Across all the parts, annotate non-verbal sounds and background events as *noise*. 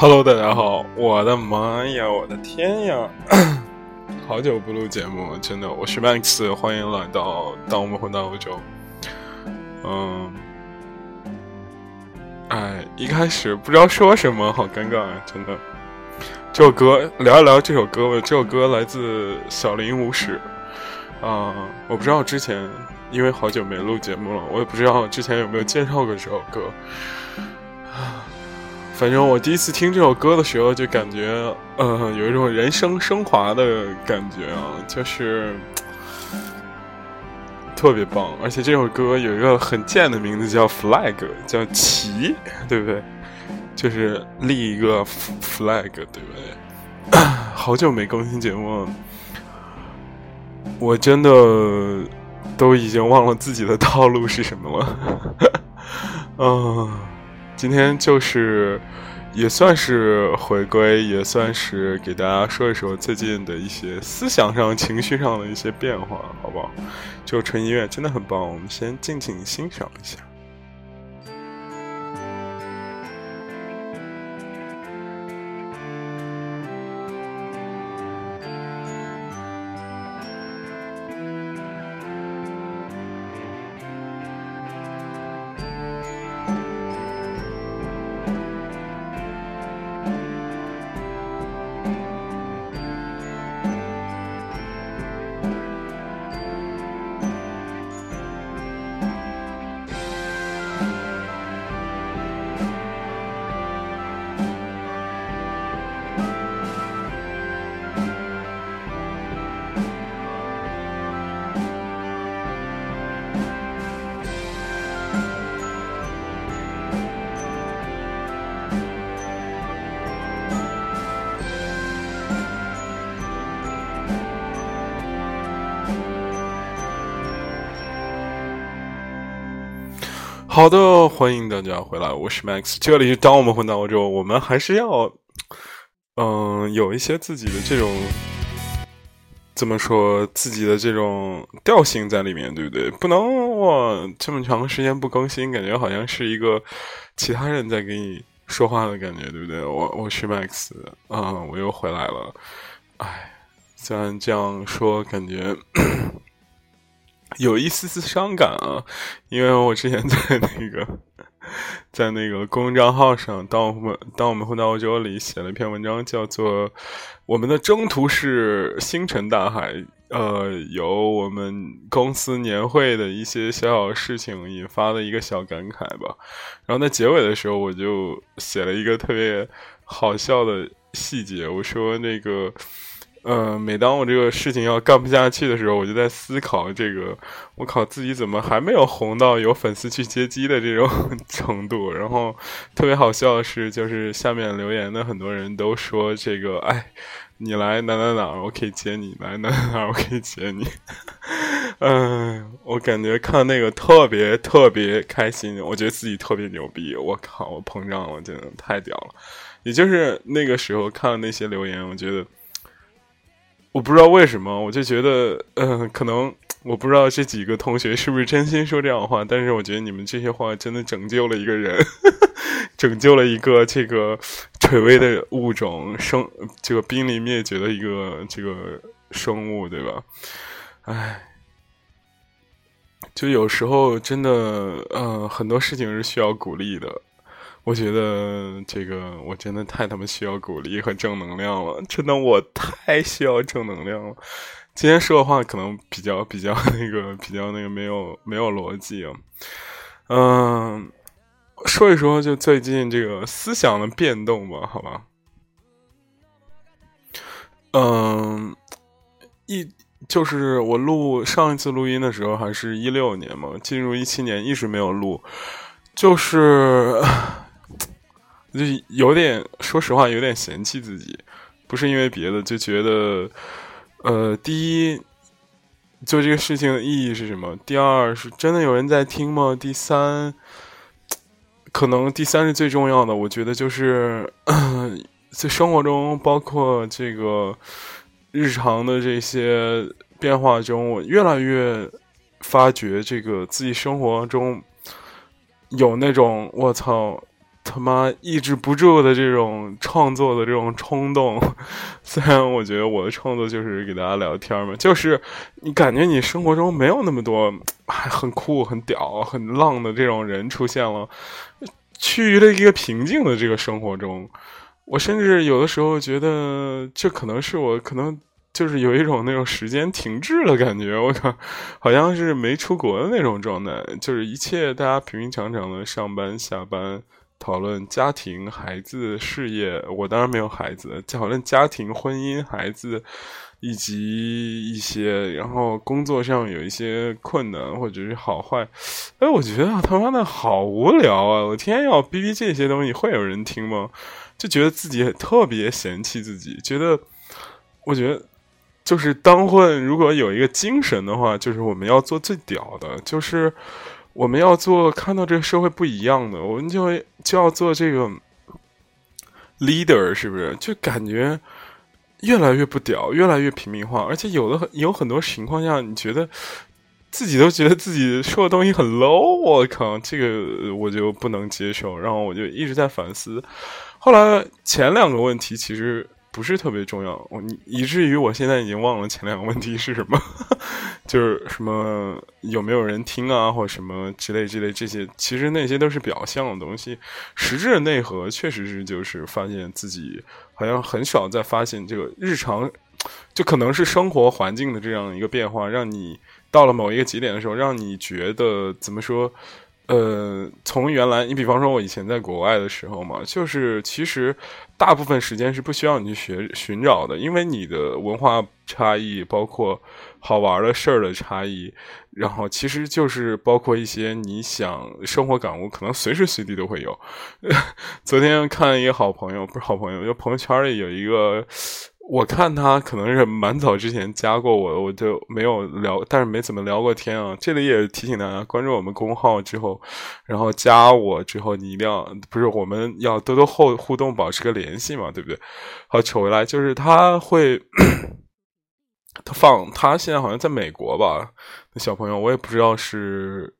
Hello，大家好！我的妈呀，我的天呀！*coughs* 好久不录节目，真的，我是 Max，欢迎来到当我们回到欧洲。嗯，哎，一开始不知道说什么，好尴尬啊，真的。这首歌聊一聊这首歌吧。这首歌来自小林无史。啊，我不知道之前，因为好久没录节目了，我也不知道之前有没有介绍过这首歌。反正我第一次听这首歌的时候，就感觉，呃，有一种人生升华的感觉啊，就是特别棒。而且这首歌有一个很贱的名字，叫 flag，叫旗，对不对？就是立一个 flag，对不对？*coughs* 好久没更新节目，我真的都已经忘了自己的套路是什么了。*laughs* 嗯。今天就是，也算是回归，也算是给大家说一说最近的一些思想上、情绪上的一些变化，好不好？就纯音乐真的很棒，我们先静静欣赏一下。好的，欢迎大家回来，我是 Max，这里当我们回到欧洲，我们还是要，嗯，有一些自己的这种，怎么说，自己的这种调性在里面，对不对？不能哇，这么长时间不更新，感觉好像是一个其他人在给你说话的感觉，对不对？我我是 Max，啊，我又回来了，哎，虽然这样说，感觉。有一丝丝伤感啊，因为我之前在那个，在那个公众账号上，当我们当我们回到欧洲里写了一篇文章，叫做《我们的征途是星辰大海》。呃，由我们公司年会的一些小小事情引发的一个小感慨吧。然后在结尾的时候，我就写了一个特别好笑的细节，我说那个。嗯，每当我这个事情要干不下去的时候，我就在思考这个，我靠，自己怎么还没有红到有粉丝去接机的这种 *laughs* 程度？然后特别好笑的是，就是下面留言的很多人都说这个，哎，你来哪哪哪，我可以接你；来哪哪哪，我可以接你。*laughs* 嗯，我感觉看那个特别特别开心，我觉得自己特别牛逼。我靠，我膨胀了，真的太屌了。也就是那个时候看了那些留言，我觉得。我不知道为什么，我就觉得，嗯，可能我不知道这几个同学是不是真心说这样的话，但是我觉得你们这些话真的拯救了一个人，*laughs* 拯救了一个这个垂危的物种生，这个濒临灭绝的一个这个生物，对吧？哎，就有时候真的，嗯，很多事情是需要鼓励的。我觉得这个我真的太他妈需要鼓励和正能量了，真的我太需要正能量了。今天说的话可能比较比较那个比较那个没有没有逻辑啊。嗯，说一说就最近这个思想的变动吧，好吧。嗯，一就是我录上一次录音的时候还是一六年嘛，进入一七年一直没有录，就是。就有点，说实话，有点嫌弃自己，不是因为别的，就觉得，呃，第一，做这个事情的意义是什么？第二，是真的有人在听吗？第三，可能第三是最重要的。我觉得就是在生活中，包括这个日常的这些变化中，我越来越发觉，这个自己生活中有那种我操。他妈抑制不住的这种创作的这种冲动。*laughs* 虽然我觉得我的创作就是给大家聊天嘛，就是你感觉你生活中没有那么多还很酷、很屌、很浪的这种人出现了，趋于了一个平静的这个生活中。我甚至有的时候觉得，这可能是我可能就是有一种那种时间停滞的感觉。我靠，好像是没出国的那种状态，就是一切大家平平常常的上班下班，讨论家庭、孩子、事业。我当然没有孩子，讨论家庭、婚姻、孩子，以及一些然后工作上有一些困难或者是好坏。哎，我觉得他妈的好无聊啊！我天天要逼逼这些东西，会有人听吗？就觉得自己特别嫌弃自己，觉得，我觉得，就是当混如果有一个精神的话，就是我们要做最屌的，就是我们要做看到这个社会不一样的，我们就就要做这个 leader，是不是？就感觉越来越不屌，越来越平民化，而且有的很有很多情况下，你觉得自己都觉得自己说的东西很 low，我靠，这个我就不能接受，然后我就一直在反思。后来前两个问题其实不是特别重要，我以至于我现在已经忘了前两个问题是什么，*laughs* 就是什么有没有人听啊，或者什么之类之类这些，其实那些都是表象的东西，实质的内核确实是就是发现自己好像很少在发现这个日常，就可能是生活环境的这样一个变化，让你到了某一个节点的时候，让你觉得怎么说？呃，从原来，你比方说，我以前在国外的时候嘛，就是其实大部分时间是不需要你去学寻找的，因为你的文化差异，包括好玩的事儿的差异，然后其实就是包括一些你想生活感悟，可能随时随地都会有。*laughs* 昨天看一个好朋友，不是好朋友，就朋友圈里有一个。我看他可能是蛮早之前加过我，我就没有聊，但是没怎么聊过天啊。这里也提醒大家，关注我们公号之后，然后加我之后，你一定要不是我们要多多互互动，保持个联系嘛，对不对？好，扯回来，就是他会，他放他现在好像在美国吧？那小朋友我也不知道是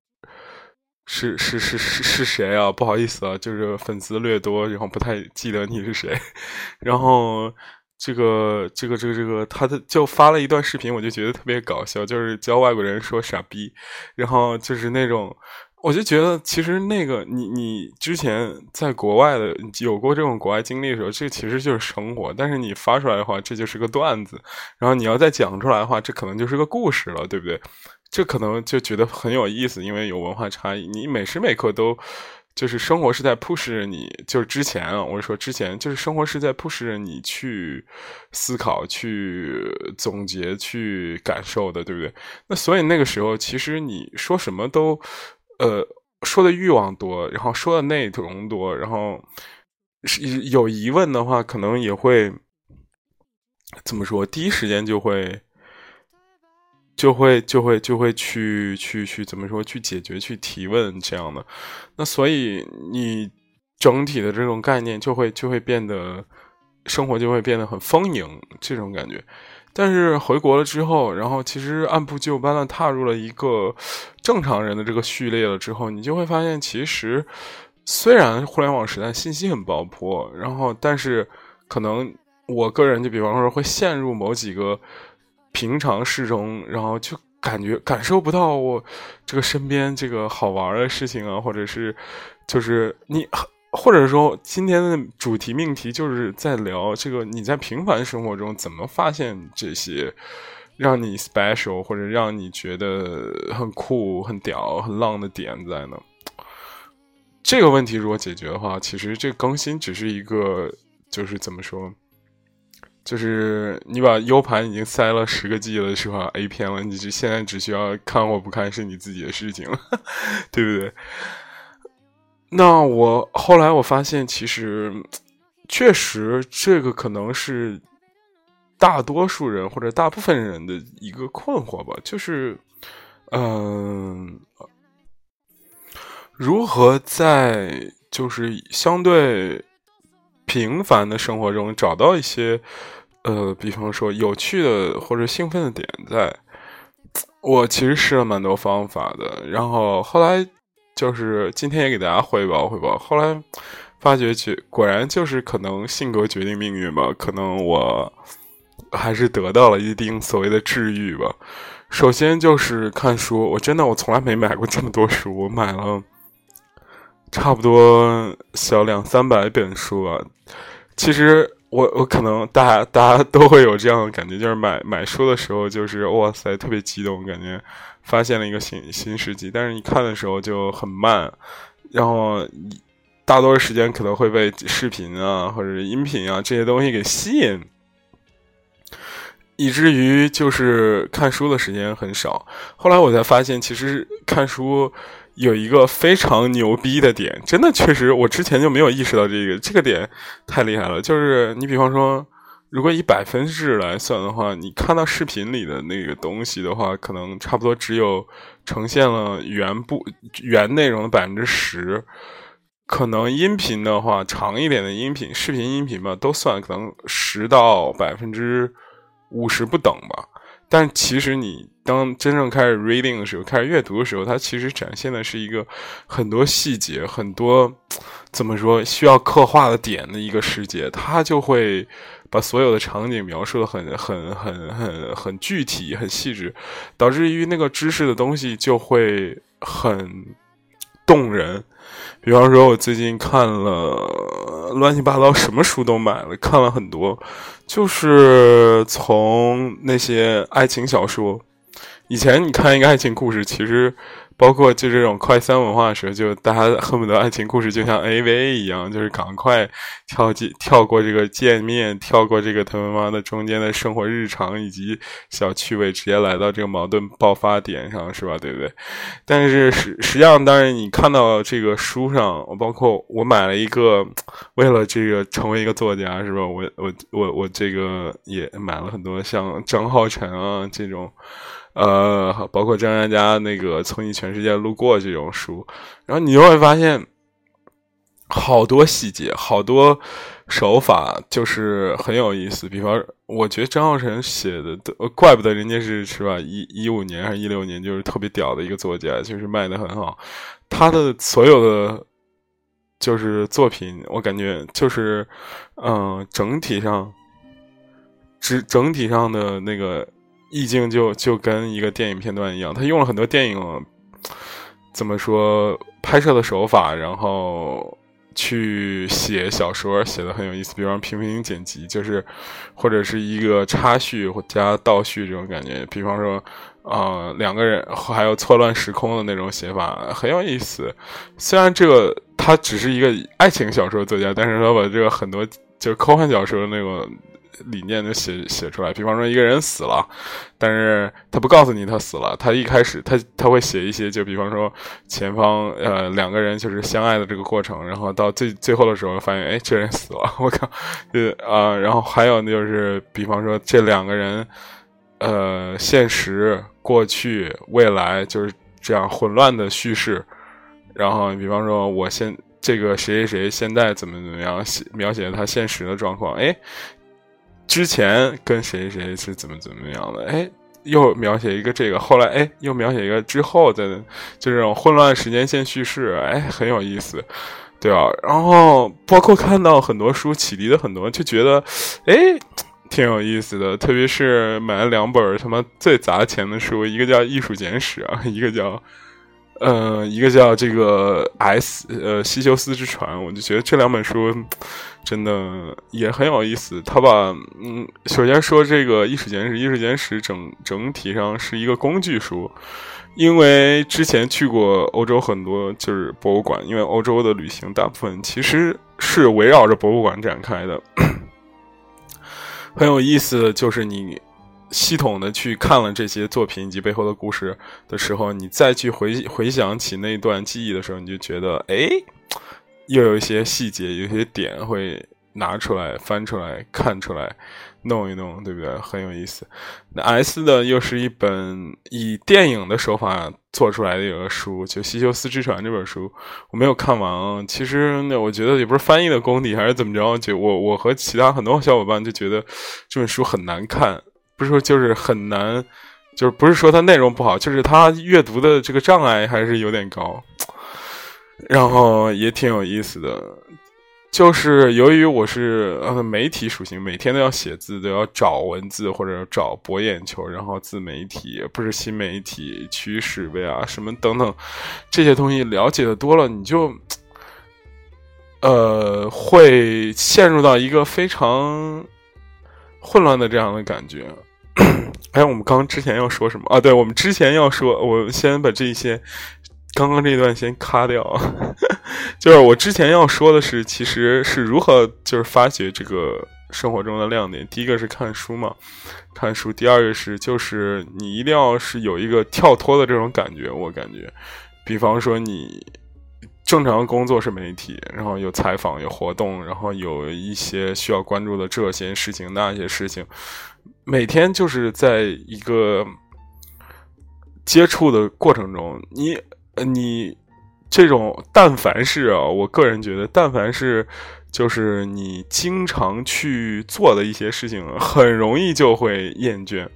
是是是是是谁啊？不好意思啊，就是粉丝略多，然后不太记得你是谁，*laughs* 然后。这个这个这个这个，他的就发了一段视频，我就觉得特别搞笑，就是教外国人说傻逼，然后就是那种，我就觉得其实那个你你之前在国外的有过这种国外经历的时候，这其实就是生活，但是你发出来的话，这就是个段子，然后你要再讲出来的话，这可能就是个故事了，对不对？这可能就觉得很有意思，因为有文化差异，你每时每刻都。就是生活是在 push 着你，就是之前啊，我是说之前，就是生活是在 push 着你去思考、去总结、去感受的，对不对？那所以那个时候，其实你说什么都，呃，说的欲望多，然后说的内容多，然后是有疑问的话，可能也会怎么说？第一时间就会。就会就会就会去去去怎么说去解决去提问这样的，那所以你整体的这种概念就会就会变得生活就会变得很丰盈这种感觉，但是回国了之后，然后其实按部就班的踏入了一个正常人的这个序列了之后，你就会发现其实虽然互联网时代信息很爆破，然后但是可能我个人就比方说会陷入某几个。平常事中，然后就感觉感受不到我这个身边这个好玩的事情啊，或者是就是你，或者说今天的主题命题就是在聊这个你在平凡生活中怎么发现这些让你 special 或者让你觉得很酷、很屌、很浪的点在呢？这个问题如果解决的话，其实这更新只是一个，就是怎么说？就是你把 U 盘已经塞了十个 G 了，是吧？A 片了，你就现在只需要看或不看是你自己的事情了，*laughs* 对不对？那我后来我发现，其实确实这个可能是大多数人或者大部分人的一个困惑吧，就是嗯，如何在就是相对平凡的生活中找到一些。呃，比方说有趣的或者兴奋的点，在我其实试了蛮多方法的，然后后来就是今天也给大家汇报汇报。后来发觉决果然就是可能性格决定命运吧，可能我还是得到了一定所谓的治愈吧。首先就是看书，我真的我从来没买过这么多书，我买了差不多小两三百本书啊。其实我我可能大家大家都会有这样的感觉，就是买买书的时候就是哇塞特别激动，感觉发现了一个新新世纪，但是你看的时候就很慢，然后大多时间可能会被视频啊或者音频啊这些东西给吸引。以至于就是看书的时间很少。后来我才发现，其实看书有一个非常牛逼的点，真的确实我之前就没有意识到这个这个点太厉害了。就是你比方说，如果以百分制来算的话，你看到视频里的那个东西的话，可能差不多只有呈现了原部原内容的百分之十。可能音频的话，长一点的音频、视频音频吧，都算可能十到百分之。五十不等吧，但其实你当真正开始 reading 的时候，开始阅读的时候，它其实展现的是一个很多细节、很多怎么说需要刻画的点的一个世界，它就会把所有的场景描述的很、很、很、很、很具体、很细致，导致于那个知识的东西就会很动人。比方说，我最近看了乱七八糟什么书都买了，看了很多，就是从那些爱情小说，以前你看一个爱情故事，其实。包括就这种快餐文化的时候，就大家恨不得爱情故事就像 AVA 一样，就是赶快跳进跳过这个见面，跳过这个他妈妈的中间的生活日常以及小趣味，直接来到这个矛盾爆发点上，是吧？对不对？但是实实际上，当然你看到这个书上，包括我买了一个，为了这个成为一个作家，是吧？我我我我这个也买了很多像张浩辰啊这种。呃，包括张嘉佳那个《从你全世界路过》这种书，然后你就会发现好多细节，好多手法，就是很有意思。比方，我觉得张浩晨写的，怪不得人家是是吧？一一五年还是一六年，就是特别屌的一个作家，就是卖的很好。他的所有的就是作品，我感觉就是，嗯，整体上，整整体上的那个。意境就就跟一个电影片段一样，他用了很多电影怎么说拍摄的手法，然后去写小说，写的很有意思。比方平平剪辑，就是或者是一个插叙或加倒叙这种感觉。比方说，啊，两个人还有错乱时空的那种写法，很有意思。虽然这个他只是一个爱情小说作家，但是他把这个很多就是科幻小说那种。理念就写写出来，比方说一个人死了，但是他不告诉你他死了，他一开始他他会写一些，就比方说前方呃两个人就是相爱的这个过程，然后到最最后的时候发现，哎，这人死了，*laughs* 我靠，呃啊，然后还有就是比方说这两个人，呃，现实、过去、未来就是这样混乱的叙事，然后比方说我现这个谁谁谁现在怎么怎么样写描写他现实的状况，哎。之前跟谁谁是怎么怎么样的？哎，又描写一个这个，后来哎，又描写一个之后的，就这种混乱时间线叙事，哎，很有意思，对啊。然后包括看到很多书启迪的很多，就觉得哎，挺有意思的。特别是买了两本他妈最砸钱的书，一个叫《艺术简史》啊，一个叫。呃，一个叫这个 S，呃，西修斯之船，我就觉得这两本书真的也很有意思。他把，嗯，首先说这个《艺术简史》，《艺术简史》整整体上是一个工具书，因为之前去过欧洲很多就是博物馆，因为欧洲的旅行大部分其实是围绕着博物馆展开的，*coughs* 很有意思的就是你。系统的去看了这些作品以及背后的故事的时候，你再去回回想起那段记忆的时候，你就觉得，哎，又有一些细节，有些点会拿出来翻出来看出来，弄一弄，对不对？很有意思。那 S 的又是一本以电影的手法做出来的一个书，就《西修斯之船》这本书，我没有看完。其实那我觉得也不是翻译的功底，还是怎么着？就我我和其他很多小伙伴就觉得这本书很难看。不是说就是很难，就是不是说它内容不好，就是它阅读的这个障碍还是有点高，然后也挺有意思的。就是由于我是呃媒体属性，每天都要写字，都要找文字或者找博眼球，然后自媒体不是新媒体趋势呗啊什么等等这些东西了解的多了，你就呃会陷入到一个非常混乱的这样的感觉。*clears throat* 哎，我们刚之前要说什么啊？对，我们之前要说，我先把这些。刚刚这段先卡掉，*laughs* 就是我之前要说的是，其实是如何就是发掘这个生活中的亮点。第一个是看书嘛，看书；第二个是就是你一定要是有一个跳脱的这种感觉。我感觉，比方说你正常工作是媒体，然后有采访、有活动，然后有一些需要关注的这些事情、那些事情，每天就是在一个接触的过程中，你。你这种，但凡是啊，我个人觉得，但凡是，就是你经常去做的一些事情，很容易就会厌倦。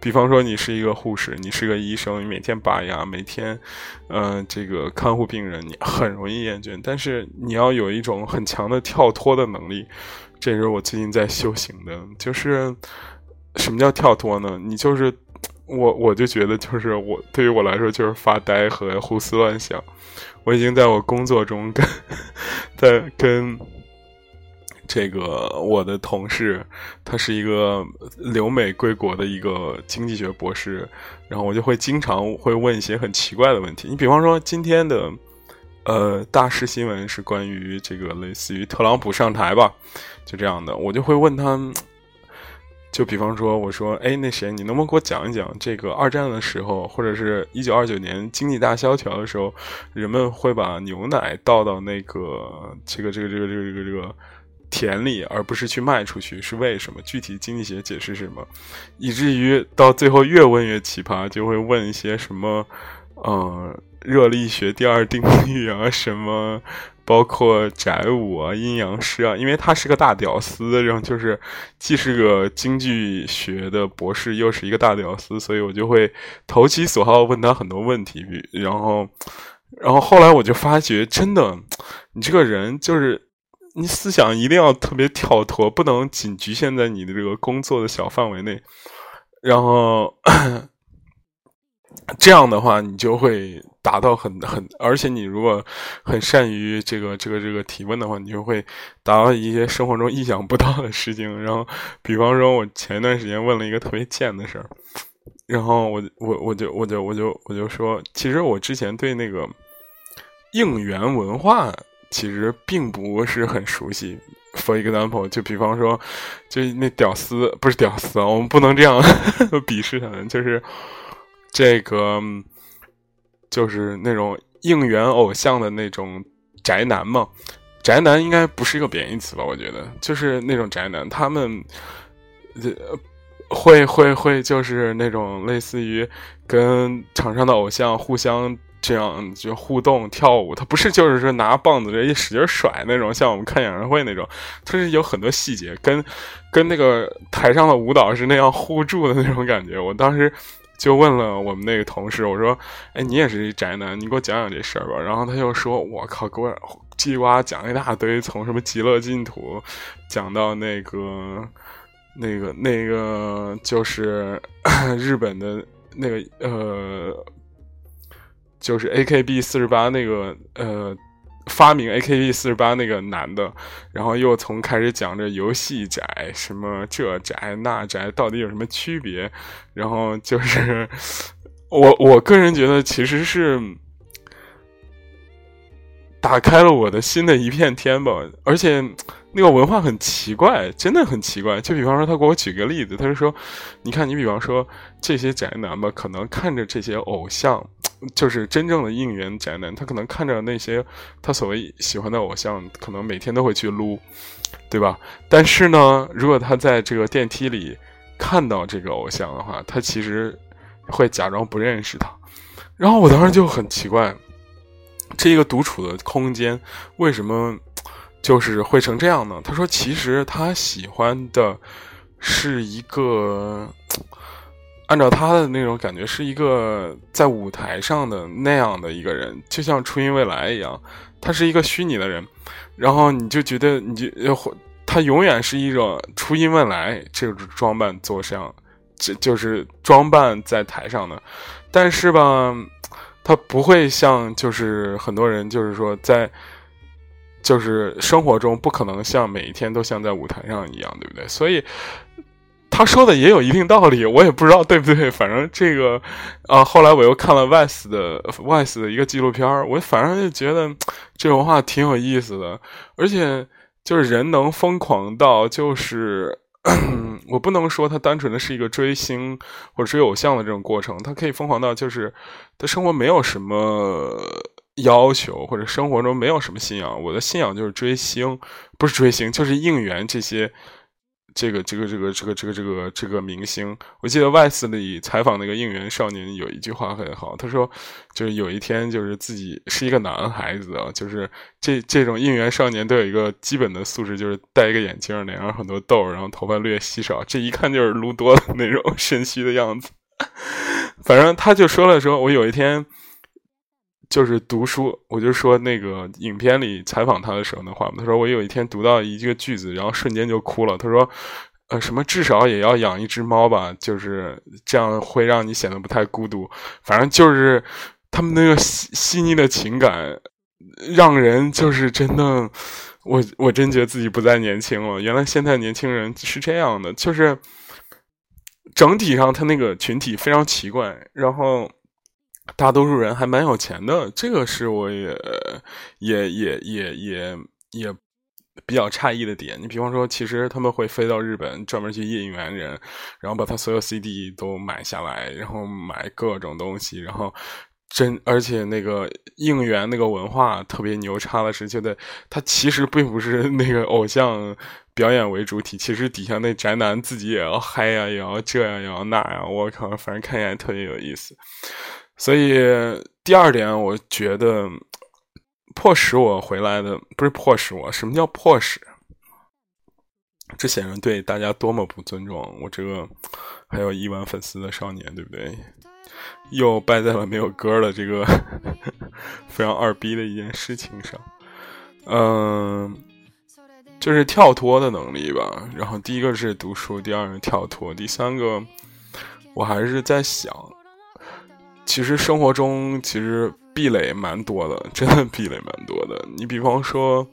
比方说，你是一个护士，你是个医生，你每天拔牙，每天，嗯，这个看护病人，你很容易厌倦。但是你要有一种很强的跳脱的能力，这是我最近在修行的。就是什么叫跳脱呢？你就是。我我就觉得，就是我对于我来说，就是发呆和胡思乱想。我已经在我工作中跟 *laughs* 在跟这个我的同事，他是一个留美归国的一个经济学博士，然后我就会经常会问一些很奇怪的问题。你比方说，今天的呃大事新闻是关于这个类似于特朗普上台吧，就这样的，我就会问他。就比方说，我说，哎，那谁，你能不能给我讲一讲这个二战的时候，或者是一九二九年经济大萧条的时候，人们会把牛奶倒到那个这个这个这个这个这个这个田里，而不是去卖出去，是为什么？具体经济学解释是什么？以至于到最后越问越奇葩，就会问一些什么，嗯，热力学第二定律啊，什么。包括宅舞啊、阴阳师啊，因为他是个大屌丝，然后就是既是个经济学的博士，又是一个大屌丝，所以我就会投其所好问他很多问题。然后，然后后来我就发觉，真的，你这个人就是你思想一定要特别跳脱，不能仅局限在你的这个工作的小范围内。然后。*coughs* 这样的话，你就会达到很很，而且你如果很善于这个这个这个提问的话，你就会达到一些生活中意想不到的事情。然后，比方说，我前一段时间问了一个特别贱的事儿，然后我我我就我就我就我就说，其实我之前对那个应援文化其实并不是很熟悉。For example，就比方说，就那屌丝不是屌丝啊，我们不能这样 *laughs* 鄙视他们，就是。这个就是那种应援偶像的那种宅男嘛，宅男应该不是一个贬义词吧？我觉得就是那种宅男，他们呃会会会就是那种类似于跟场上的偶像互相这样就互动跳舞，他不是就是说拿棒子这一使劲甩那种，像我们看演唱会那种，他是有很多细节，跟跟那个台上的舞蹈是那样互助的那种感觉。我当时。就问了我们那个同事，我说：“哎，你也是一宅男，你给我讲讲这事儿吧。”然后他就说：“我靠，给我叽里呱啦讲一大堆，从什么极乐净土讲到那个、那个、那个，就是 *coughs* 日本的那个呃，就是 A K B 四十八那个呃。”发明 AKB 四十八那个男的，然后又从开始讲这游戏宅，什么这宅那宅到底有什么区别？然后就是 *laughs* 我我个人觉得其实是打开了我的新的一片天吧，而且那个文化很奇怪，真的很奇怪。就比方说，他给我举个例子，他就说：“你看，你比方说这些宅男吧，可能看着这些偶像。”就是真正的应援宅男，他可能看着那些他所谓喜欢的偶像，可能每天都会去撸，对吧？但是呢，如果他在这个电梯里看到这个偶像的话，他其实会假装不认识他。然后我当时就很奇怪，这一个独处的空间为什么就是会成这样呢？他说，其实他喜欢的是一个。按照他的那种感觉，是一个在舞台上的那样的一个人，就像初音未来一样，他是一个虚拟的人，然后你就觉得你就他永远是一种初音未来这种装扮做上，这就是装扮在台上的，但是吧，他不会像就是很多人就是说在，就是生活中不可能像每一天都像在舞台上一样，对不对？所以。他说的也有一定道理，我也不知道对不对。反正这个，啊，后来我又看了 Wes 的 Wes 的一个纪录片我反正就觉得这种话挺有意思的。而且，就是人能疯狂到，就是 *coughs* 我不能说他单纯的是一个追星或者追偶像的这种过程，他可以疯狂到就是他生活没有什么要求，或者生活中没有什么信仰。我的信仰就是追星，不是追星，就是应援这些。这个这个这个这个这个这个这个明星，我记得 Vice 里采访那个应援少年有一句话很好，他说，就是有一天就是自己是一个男孩子啊，就是这这种应援少年都有一个基本的素质，就是戴一个眼镜，脸上很多痘，然后头发略稀少，这一看就是撸多的那种 *laughs* 肾虚的样子。反正他就说了，说我有一天。就是读书，我就说那个影片里采访他的时候的话他说我有一天读到一个句子，然后瞬间就哭了。他说，呃，什么至少也要养一只猫吧，就是这样会让你显得不太孤独。反正就是他们那个细细腻的情感，让人就是真的，我我真觉得自己不再年轻了。原来现在年轻人是这样的，就是整体上他那个群体非常奇怪，然后。大多数人还蛮有钱的，这个是我也也也也也也比较诧异的点。你比方说，其实他们会飞到日本，专门去应援人，然后把他所有 CD 都买下来，然后买各种东西，然后真而且那个应援那个文化特别牛叉的是，觉得他其实并不是那个偶像表演为主体，其实底下那宅男自己也要嗨呀，也要这样，也要那样。我靠，反正看起来特别有意思。所以第二点，我觉得迫使我回来的不是迫使我，什么叫迫使？这显然对大家多么不尊重！我这个还有亿万粉丝的少年，对不对？又败在了没有歌的这个 *laughs* 非常二逼的一件事情上。嗯，就是跳脱的能力吧。然后第一个是读书，第二个跳脱，第三个我还是在想。其实生活中其实壁垒蛮多的，真的壁垒蛮多的。你比方说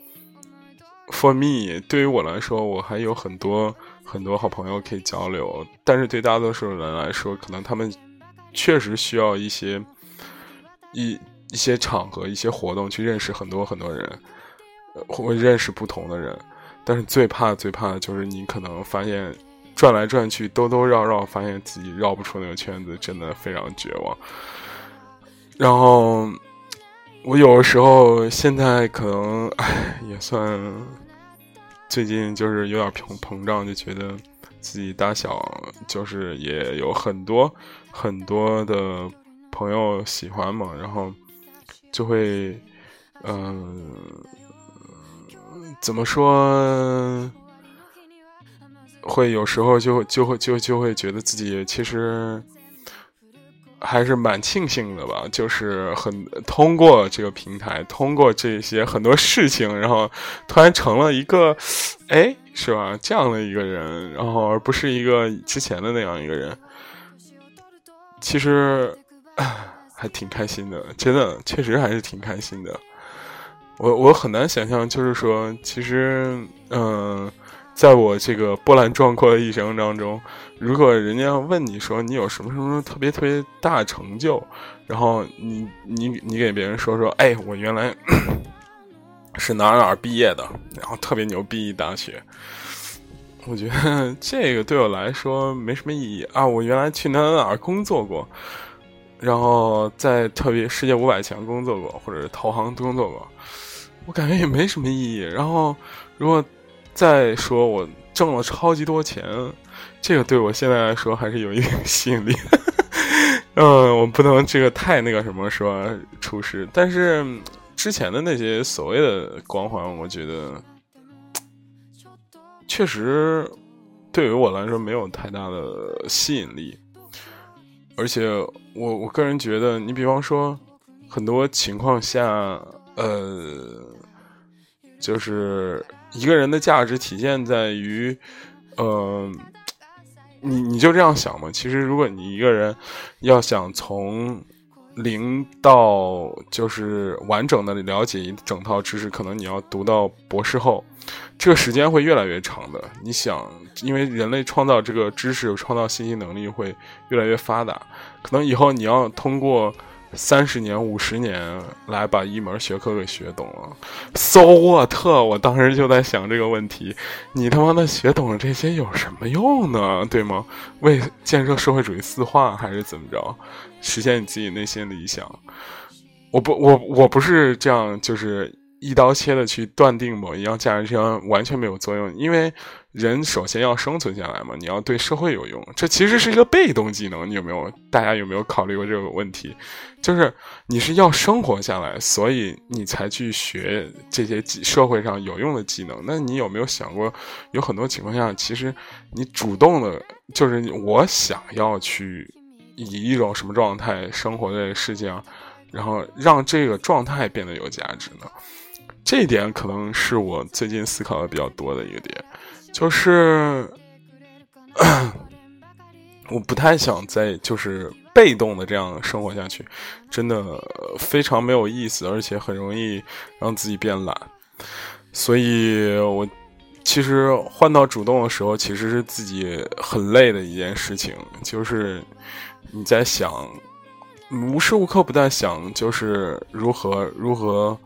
，for me，对于我来说，我还有很多很多好朋友可以交流。但是对大多数人来说，可能他们确实需要一些一一些场合、一些活动去认识很多很多人，或认识不同的人。但是最怕最怕的就是你可能发现。转来转去，兜兜绕绕，发现自己绕不出那个圈子，真的非常绝望。然后我有的时候现在可能，唉，也算最近就是有点膨膨胀，就觉得自己大小就是也有很多很多的朋友喜欢嘛，然后就会，嗯，怎么说？会有时候就就会就就会觉得自己其实还是蛮庆幸的吧，就是很通过这个平台，通过这些很多事情，然后突然成了一个，哎，是吧？这样的一个人，然后而不是一个之前的那样一个人，其实还挺开心的，真的，确实还是挺开心的。我我很难想象，就是说，其实，嗯。在我这个波澜壮阔的一生当中，如果人家问你说你有什么什么特别特别大成就，然后你你你给别人说说，哎，我原来 *clears throat* 是哪哪毕业的，然后特别牛逼大学，我觉得 *laughs* 这个对我来说没什么意义啊。我原来去哪哪哪工作过，然后在特别世界五百强工作过，或者是投行工作过，我感觉也没什么意义。然后如果再说我挣了超级多钱，这个对我现在来说还是有一定吸引力。*laughs* 嗯，我不能这个太那个什么说出事，但是之前的那些所谓的光环，我觉得确实对于我来说没有太大的吸引力。而且我我个人觉得，你比方说很多情况下，呃，就是一个人的价值体现在于，呃，你你就这样想嘛。其实，如果你一个人要想从零到就是完整的了解一整套知识，可能你要读到博士后，这个时间会越来越长的。你想，因为人类创造这个知识、创造信息能力会越来越发达，可能以后你要通过。三十年、五十年来把一门学科给学懂了，so what？我当时就在想这个问题：你他妈的学懂了这些有什么用呢？对吗？为建设社会主义四化还是怎么着？实现你自己内心理想？我不，我我不是这样，就是一刀切的去断定某一样价值观完全没有作用，因为。人首先要生存下来嘛，你要对社会有用，这其实是一个被动技能。你有没有？大家有没有考虑过这个问题？就是你是要生活下来，所以你才去学这些社会上有用的技能。那你有没有想过，有很多情况下，其实你主动的，就是我想要去以一种什么状态生活在世界上，然后让这个状态变得有价值呢？这一点可能是我最近思考的比较多的一个点。就是，*clears throat* 我不太想再就是被动的这样生活下去，真的非常没有意思，而且很容易让自己变懒。所以我其实换到主动的时候，其实是自己很累的一件事情。就是你在想，无时无刻不在想，就是如何如何。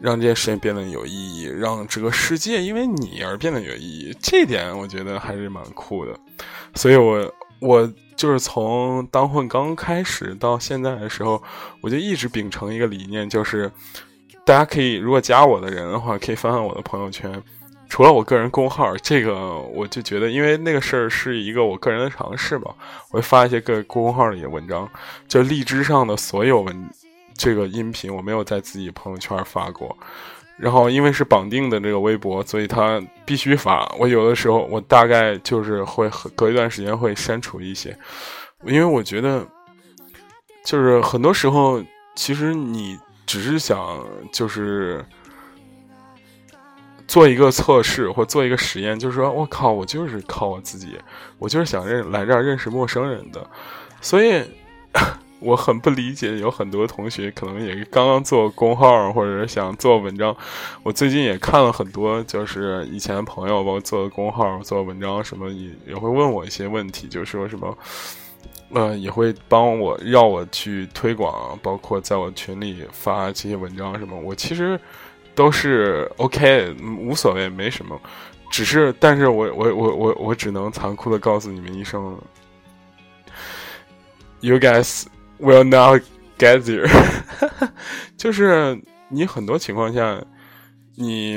让这件事情变得有意义，让这个世界因为你而变得有意义，这点我觉得还是蛮酷的。所以，我我就是从当混刚开始到现在的时候，我就一直秉承一个理念，就是大家可以如果加我的人的话，可以翻翻我的朋友圈，除了我个人公号，这个我就觉得，因为那个事儿是一个我个人的尝试吧，我会发一些个公号里的文章，就荔枝上的所有文。这个音频我没有在自己朋友圈发过，然后因为是绑定的这个微博，所以它必须发。我有的时候我大概就是会隔一段时间会删除一些，因为我觉得就是很多时候其实你只是想就是做一个测试或做一个实验，就是说我靠，我就是靠我自己，我就是想认来这儿认识陌生人的，所以。我很不理解，有很多同学可能也刚刚做公号，或者想做文章。我最近也看了很多，就是以前的朋友包括做的公号、做文章什么，也也会问我一些问题，就说什么，呃，也会帮我让我去推广，包括在我群里发这些文章什么。我其实都是 OK，无所谓，没什么。只是，但是我我我我我只能残酷的告诉你们一声，You guys。Will not get there，*laughs* 就是你很多情况下，你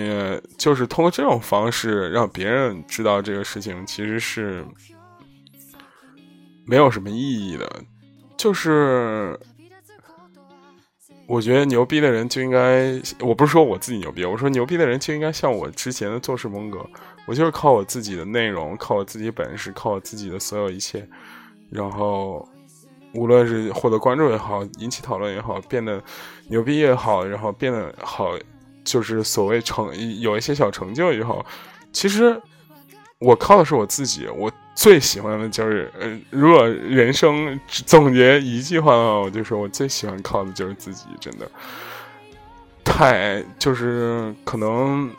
就是通过这种方式让别人知道这个事情，其实是没有什么意义的。就是我觉得牛逼的人就应该，我不是说我自己牛逼，我说牛逼的人就应该像我之前的做事风格，我就是靠我自己的内容，靠我自己本事，靠我自己的所有一切，然后。无论是获得关注也好，引起讨论也好，变得牛逼也好，然后变得好，就是所谓成有一些小成就也好，其实我靠的是我自己。我最喜欢的就是，呃，如果人生总结一句话的话，我就说我最喜欢靠的就是自己。真的，太就是可能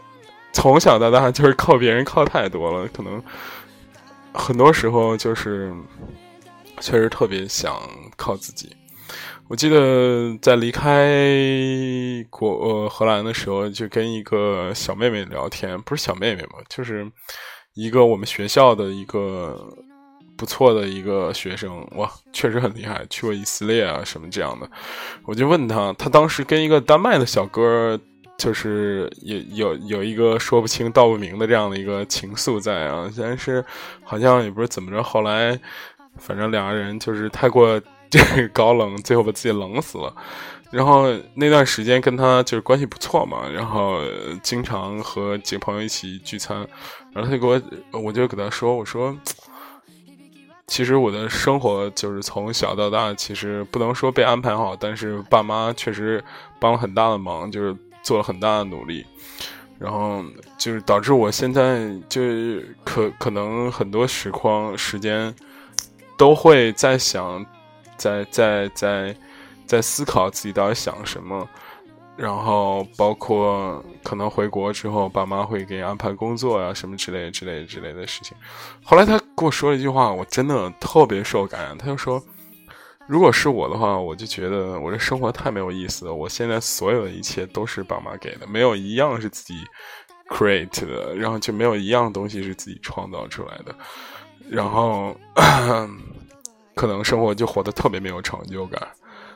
从小到大就是靠别人靠太多了，可能很多时候就是。确实特别想靠自己。我记得在离开国荷兰的时候，就跟一个小妹妹聊天，不是小妹妹嘛，就是一个我们学校的一个不错的一个学生，哇，确实很厉害，去过以色列啊什么这样的。我就问他，他当时跟一个丹麦的小哥，就是有有有一个说不清道不明的这样的一个情愫在啊，但是好像也不是怎么着，后来。反正两个人就是太过这高冷，最后把自己冷死了。然后那段时间跟他就是关系不错嘛，然后经常和几个朋友一起聚餐。然后他就给我，我就给他说：“我说，其实我的生活就是从小到大，其实不能说被安排好，但是爸妈确实帮了很大的忙，就是做了很大的努力，然后就是导致我现在就可可能很多时光时间都会在想，在在在在思考自己到底想什么。然后包括可能回国之后，爸妈会给你安排工作呀，什么之类之类之类的事情。后来他跟我说了一句话，我真的特别受感染。他就说：“如果是我的话，我就觉得我这生活太没有意思了。我现在所有的一切都是爸妈给的，没有一样是自己 create 的，然后就没有一样东西是自己创造出来的。然后 *coughs* 可能生活就活得特别没有成就感。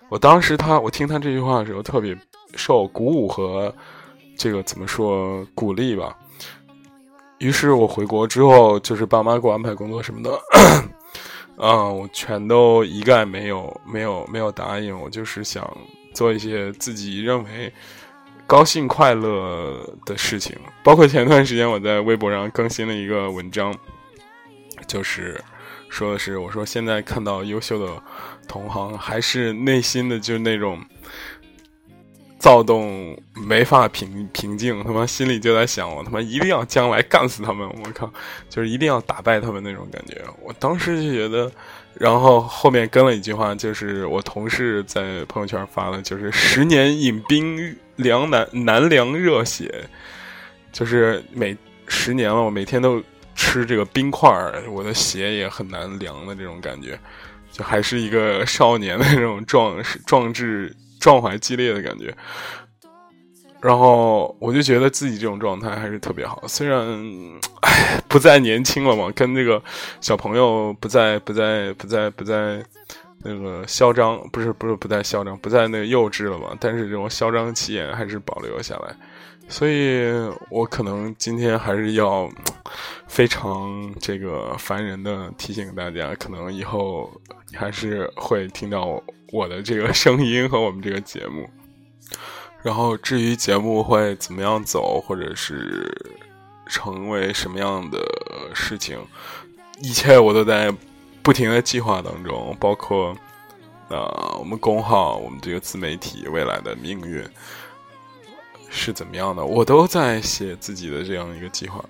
我当时他我听他这句话的时候，特别。”受鼓舞和这个怎么说鼓励吧。于是我回国之后，就是爸妈给我安排工作什么的，嗯，*coughs* 我全都一概没有没有没有答应。我就是想做一些自己认为高兴快乐的事情。包括前段时间我在微博上更新了一个文章，就是说的是我说现在看到优秀的同行，还是内心的就是那种。躁动没法平平静，他妈心里就在想，我他妈一定要将来干死他们！我靠，就是一定要打败他们那种感觉。我当时就觉得，然后后面跟了一句话，就是我同事在朋友圈发的，就是十年饮冰凉难难凉热血，就是每十年了，我每天都吃这个冰块儿，我的血也很难凉的这种感觉，就还是一个少年的那种壮壮志。壮怀激烈的感觉，然后我就觉得自己这种状态还是特别好。虽然，唉，不再年轻了嘛，跟那个小朋友不再不再不再不再那个嚣张，不是不是不再嚣张，不再那个幼稚了嘛。但是这种嚣张气焰还是保留了下来。所以我可能今天还是要非常这个烦人的提醒大家，可能以后还是会听到。我的这个声音和我们这个节目，然后至于节目会怎么样走，或者是成为什么样的事情，一切我都在不停的计划当中，包括啊，我们公号，我们这个自媒体未来的命运是怎么样的，我都在写自己的这样一个计划，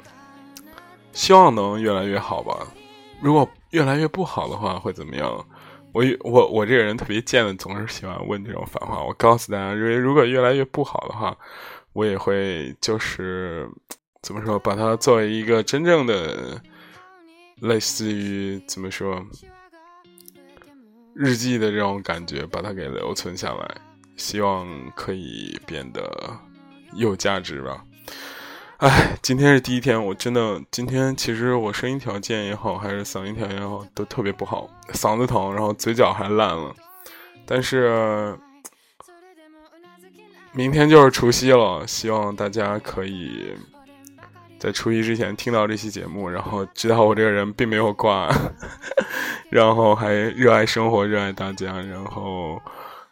希望能越来越好吧。如果越来越不好的话，会怎么样？我我我这个人特别贱的，总是喜欢问这种反话。我告诉大家，因为如果越来越不好的话，我也会就是怎么说，把它作为一个真正的类似于怎么说日记的这种感觉，把它给留存下来，希望可以变得有价值吧。哎，今天是第一天，我真的今天其实我声音条件也好，还是嗓音条件也好，都特别不好，嗓子疼，然后嘴角还烂了。但是明天就是除夕了，希望大家可以在除夕之前听到这期节目，然后知道我这个人并没有挂，*laughs* 然后还热爱生活，热爱大家，然后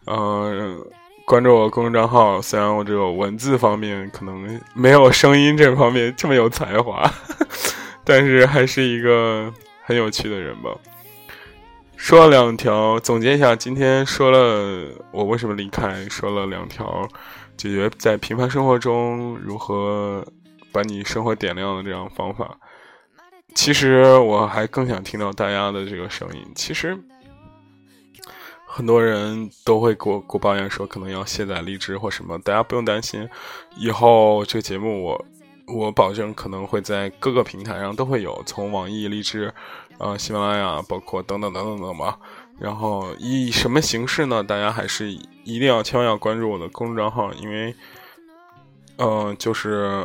嗯。关注我公众账号，虽然我这个文字方面可能没有声音这方面这么有才华，*laughs* 但是还是一个很有趣的人吧。说了两条，总结一下，今天说了我为什么离开，说了两条解决在平凡生活中如何把你生活点亮的这样方法。其实我还更想听到大家的这个声音。其实。很多人都会给我给我抱怨说，可能要卸载荔枝或什么，大家不用担心，以后这个节目我我保证可能会在各个平台上都会有，从网易、荔枝，呃，喜马拉雅，包括等等等等等吧。然后以什么形式呢？大家还是一定要千万要关注我的公众账号，因为，嗯，就是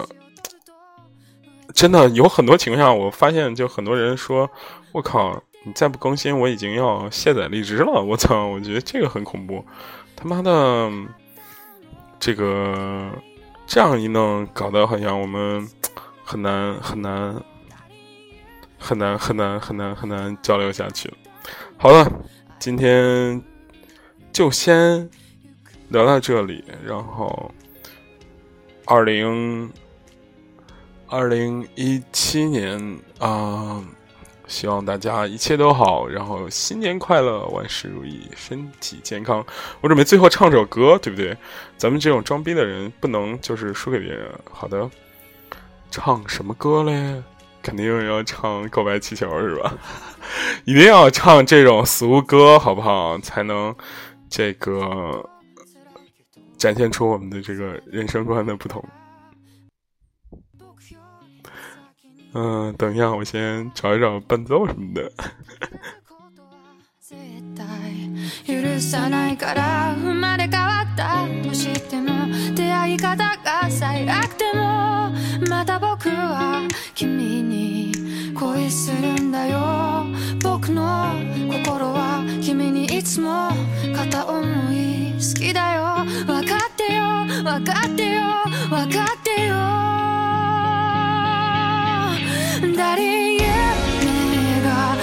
真的有很多情况下，我发现就很多人说，我靠。你再不更新，我已经要卸载荔枝了。我操，我觉得这个很恐怖。他妈的，这个这样一弄，搞得好像我们很难很难很难很难很难很难交流下去。好了，今天就先聊到这里。然后，二零二零一七年啊。希望大家一切都好，然后新年快乐，万事如意，身体健康。我准备最后唱首歌，对不对？咱们这种装逼的人不能就是输给别人。好的，唱什么歌嘞？肯定要唱《告白气球》是吧？*laughs* 一定要唱这种俗歌，好不好？才能这个展现出我们的这个人生观的不同。嗯，等一下，我先找一找伴奏什么的。 다리에 내가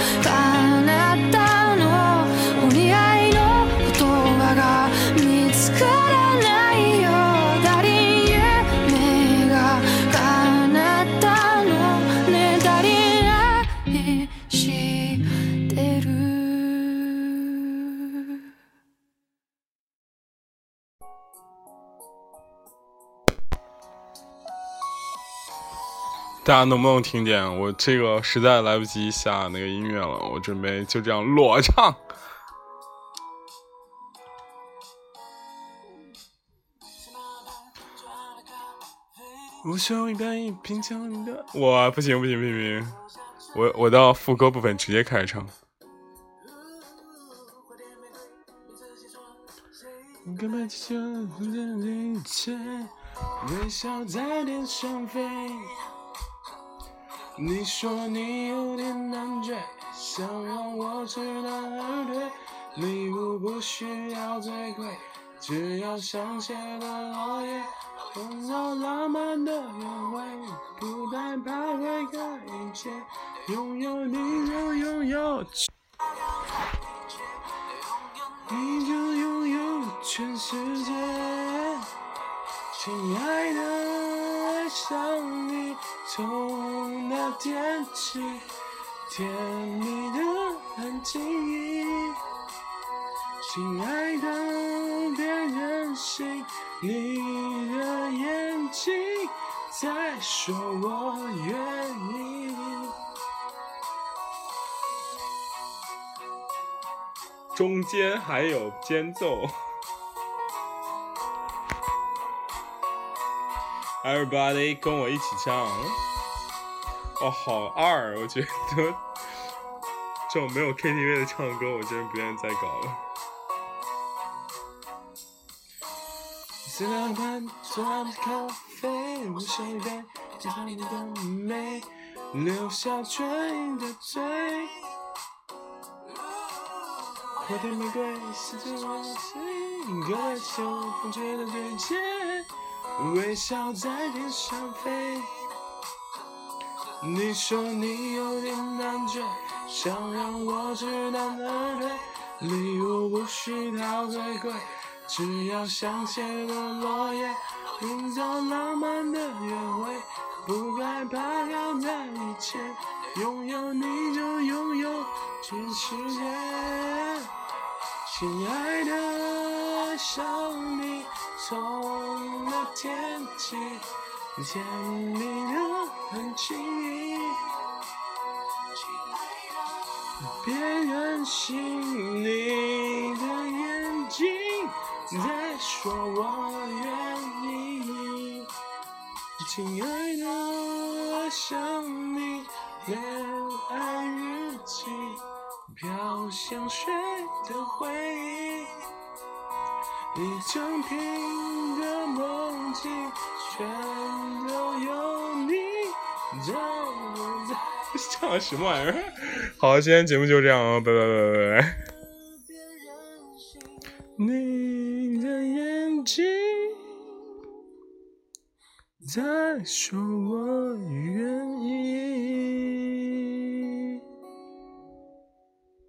大家能不能听见？我这个实在来不及下那个音乐了，我准备就这样裸唱。无休一杯品尝你的，我不行不行不行不行，我我到副歌部分直接开始唱。根本就一切微笑在天上飞。你说你有点难追，想让我知难而退。礼物不需要最贵，只要香榭的落叶，拥有浪漫的约会，不害怕会改一切，拥有你就拥有，你就拥有全世界，亲爱的，爱上你。从那天起，甜蜜的很轻易。亲爱的，别任性，你的眼睛在说我愿意。中间还有间奏。Everybody，跟我一起唱。哦，好二，我觉得这种没有 KTV 的唱歌，我真是不愿意再搞了。四两半端的咖啡，我手一杯，加上你的美，留下唇印的嘴。花店玫瑰，四季如春，隔了秋风吹的对街。微笑在天上飞。你说你有点难追，想让我知难而退。礼物不需要最贵，只要香榭的落叶，营造浪漫的约会，不害怕要在一起，拥有你就拥有全世界。亲爱的，爱上你。从那天起，甜蜜的很轻易。别任性，你的眼睛在说我愿意。亲爱的，爱上你，恋爱日记，飘香水的回忆。一整瓶的梦境，全都有你在我。*laughs* 这唱什么玩意儿？好，今天节目就这样哦。拜拜，拜拜，别任性。你的眼睛在说：我愿意。